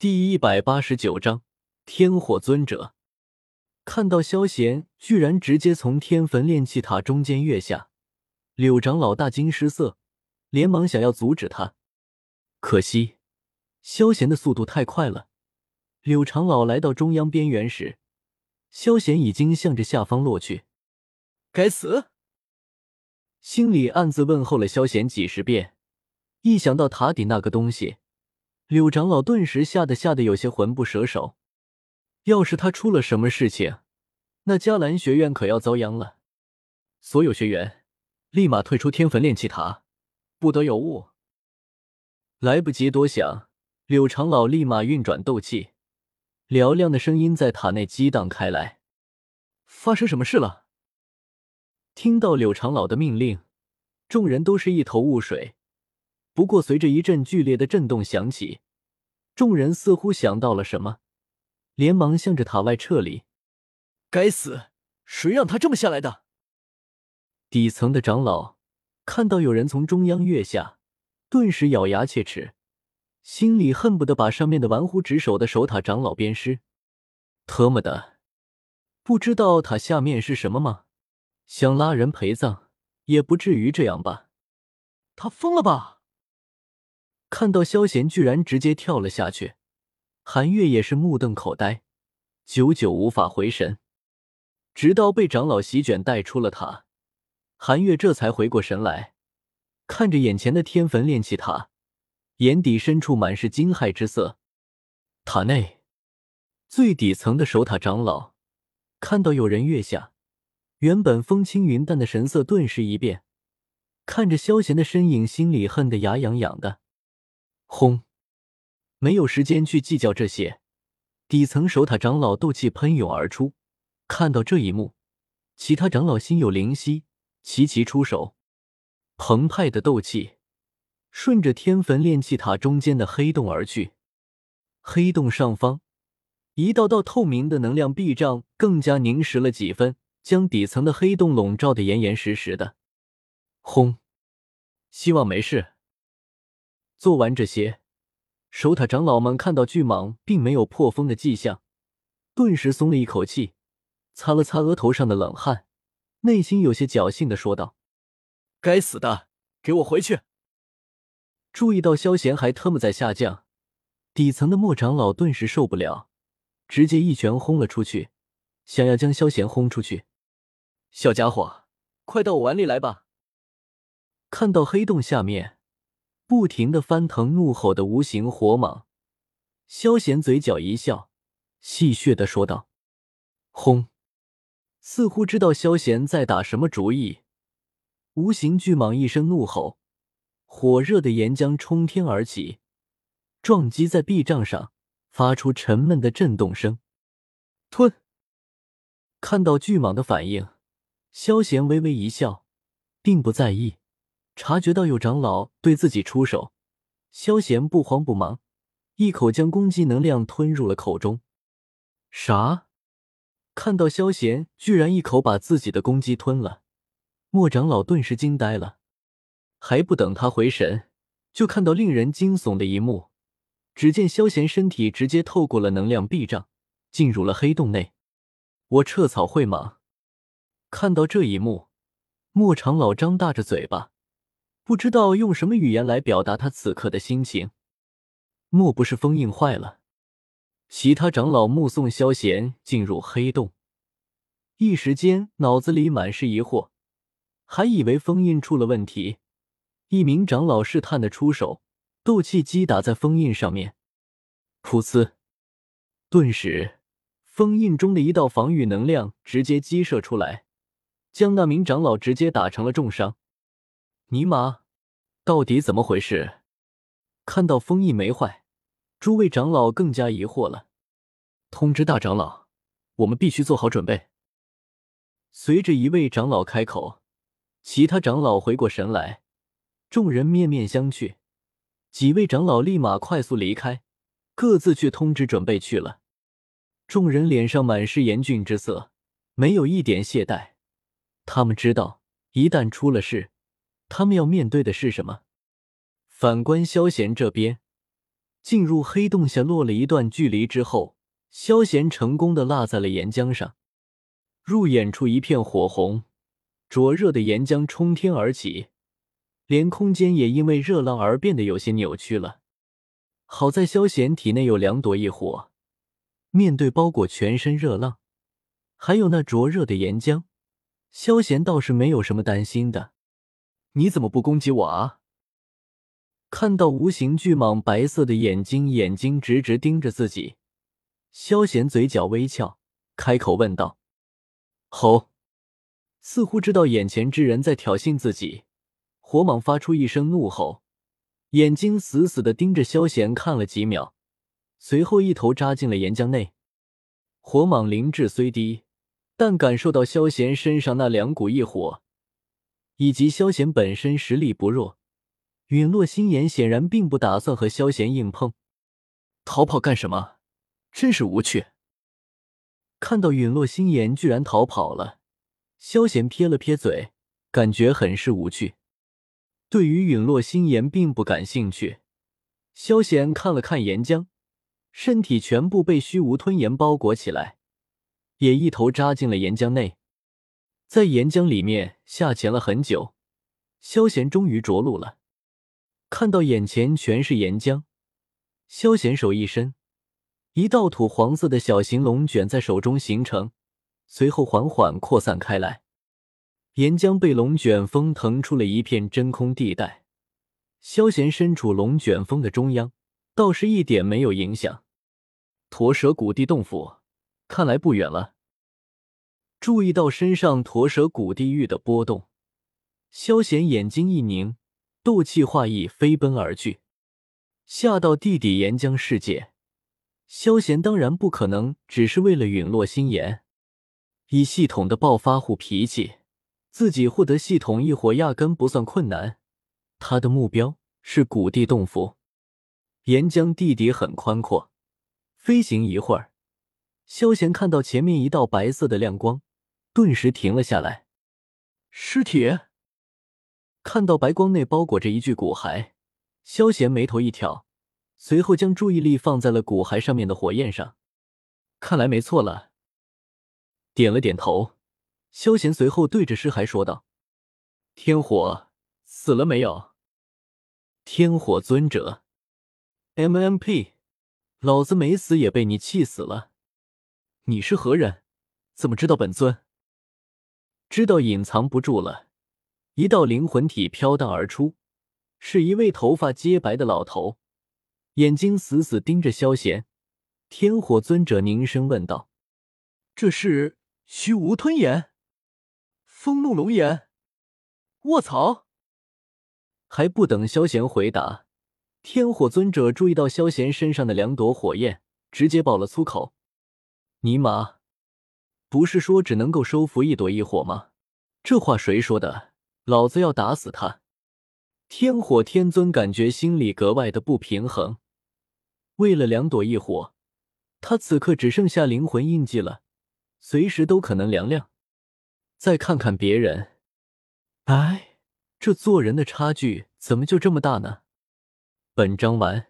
第一百八十九章天火尊者。看到萧贤居然直接从天坟炼气塔中间跃下，柳长老大惊失色，连忙想要阻止他。可惜，萧贤的速度太快了。柳长老来到中央边缘时，萧贤已经向着下方落去。该死！心里暗自问候了萧贤几十遍，一想到塔底那个东西。柳长老顿时吓得吓得有些魂不守舍，要是他出了什么事情，那迦兰学院可要遭殃了。所有学员立马退出天坟炼气塔，不得有误。来不及多想，柳长老立马运转斗气，嘹亮的声音在塔内激荡开来。发生什么事了？听到柳长老的命令，众人都是一头雾水。不过，随着一阵剧烈的震动响起，众人似乎想到了什么，连忙向着塔外撤离。该死，谁让他这么下来的？底层的长老看到有人从中央跃下，顿时咬牙切齿，心里恨不得把上面的玩忽职守的守塔长老鞭尸。特么的，不知道塔下面是什么吗？想拉人陪葬，也不至于这样吧？他疯了吧？看到萧贤居然直接跳了下去，韩月也是目瞪口呆，久久无法回神。直到被长老席卷带出了塔，韩月这才回过神来，看着眼前的天坟炼气塔，眼底深处满是惊骇之色。塔内最底层的守塔长老看到有人跃下，原本风轻云淡的神色顿时一变，看着萧贤的身影，心里恨得牙痒痒的。轰！没有时间去计较这些。底层守塔长老斗气喷涌而出，看到这一幕，其他长老心有灵犀，齐齐出手。澎湃的斗气顺着天坟炼气塔中间的黑洞而去。黑洞上方，一道道透明的能量壁障更加凝实了几分，将底层的黑洞笼罩的严严实实的。轰！希望没事。做完这些，守塔长老们看到巨蟒并没有破风的迹象，顿时松了一口气，擦了擦额头上的冷汗，内心有些侥幸的说道：“该死的，给我回去！”注意到萧贤还特么在下降，底层的莫长老顿时受不了，直接一拳轰了出去，想要将萧贤轰出去。小家伙，快到我碗里来吧！看到黑洞下面。不停的翻腾怒吼的无形火蟒，萧贤嘴角一笑，戏谑的说道：“轰！”似乎知道萧贤在打什么主意，无形巨蟒一声怒吼，火热的岩浆冲天而起，撞击在壁障上，发出沉闷的震动声。吞！看到巨蟒的反应，萧贤微微一笑，并不在意。察觉到有长老对自己出手，萧贤不慌不忙，一口将攻击能量吞入了口中。啥？看到萧贤居然一口把自己的攻击吞了，莫长老顿时惊呆了。还不等他回神，就看到令人惊悚的一幕：只见萧贤身体直接透过了能量壁障，进入了黑洞内。我撤草会吗！看到这一幕，莫长老张大着嘴巴。不知道用什么语言来表达他此刻的心情。莫不是封印坏了？其他长老目送萧贤进入黑洞，一时间脑子里满是疑惑，还以为封印出了问题。一名长老试探的出手，斗气击打在封印上面，噗呲！顿时，封印中的一道防御能量直接激射出来，将那名长老直接打成了重伤。尼玛，到底怎么回事？看到封印没坏，诸位长老更加疑惑了。通知大长老，我们必须做好准备。随着一位长老开口，其他长老回过神来，众人面面相觑。几位长老立马快速离开，各自去通知准备去了。众人脸上满是严峻之色，没有一点懈怠。他们知道，一旦出了事。他们要面对的是什么？反观萧贤这边，进入黑洞下落了一段距离之后，萧贤成功的落在了岩浆上，入眼处一片火红，灼热的岩浆冲天而起，连空间也因为热浪而变得有些扭曲了。好在萧贤体内有两朵异火，面对包裹全身热浪，还有那灼热的岩浆，萧贤倒是没有什么担心的。你怎么不攻击我啊？看到无形巨蟒白色的眼睛，眼睛直直盯着自己，萧贤嘴角微翘，开口问道：“吼！”似乎知道眼前之人在挑衅自己，火蟒发出一声怒吼，眼睛死死的盯着萧贤看了几秒，随后一头扎进了岩浆内。火蟒灵智虽低，但感受到萧贤身上那两股异火，以及萧贤本身实力不弱。陨落心炎显然并不打算和萧贤硬碰，逃跑干什么？真是无趣！看到陨落心炎居然逃跑了，萧贤撇了撇嘴，感觉很是无趣。对于陨落心炎并不感兴趣。萧贤看了看岩浆，身体全部被虚无吞炎包裹起来，也一头扎进了岩浆内，在岩浆里面下潜了很久，萧贤终于着陆了。看到眼前全是岩浆，萧贤手一伸，一道土黄色的小型龙卷在手中形成，随后缓缓扩散开来。岩浆被龙卷风腾出了一片真空地带，萧贤身处龙卷风的中央，倒是一点没有影响。驼蛇古地洞府，看来不远了。注意到身上驼蛇古地狱的波动，萧贤眼睛一凝。斗气化翼飞奔而去，下到地底岩浆世界。萧贤当然不可能只是为了陨落心炎，以系统的暴发户脾气，自己获得系统异火压根不算困难。他的目标是古地洞府。岩浆地底很宽阔，飞行一会儿，萧贤看到前面一道白色的亮光，顿时停了下来。尸体。看到白光内包裹着一具骨骸，萧贤眉头一挑，随后将注意力放在了骨骸上面的火焰上。看来没错了，点了点头。萧贤随后对着尸骸说道：“天火死了没有？”天火尊者，MMP，老子没死也被你气死了。你是何人？怎么知道本尊？知道隐藏不住了。一道灵魂体飘荡而出，是一位头发洁白的老头，眼睛死死盯着萧贤。天火尊者凝声问道：“这是虚无吞炎，风怒龙炎？卧槽！”还不等萧贤回答，天火尊者注意到萧贤身上的两朵火焰，直接爆了粗口：“尼玛，不是说只能够收服一朵异火吗？这话谁说的？”老子要打死他！天火天尊感觉心里格外的不平衡。为了两朵异火，他此刻只剩下灵魂印记了，随时都可能凉凉。再看看别人，哎，这做人的差距怎么就这么大呢？本章完。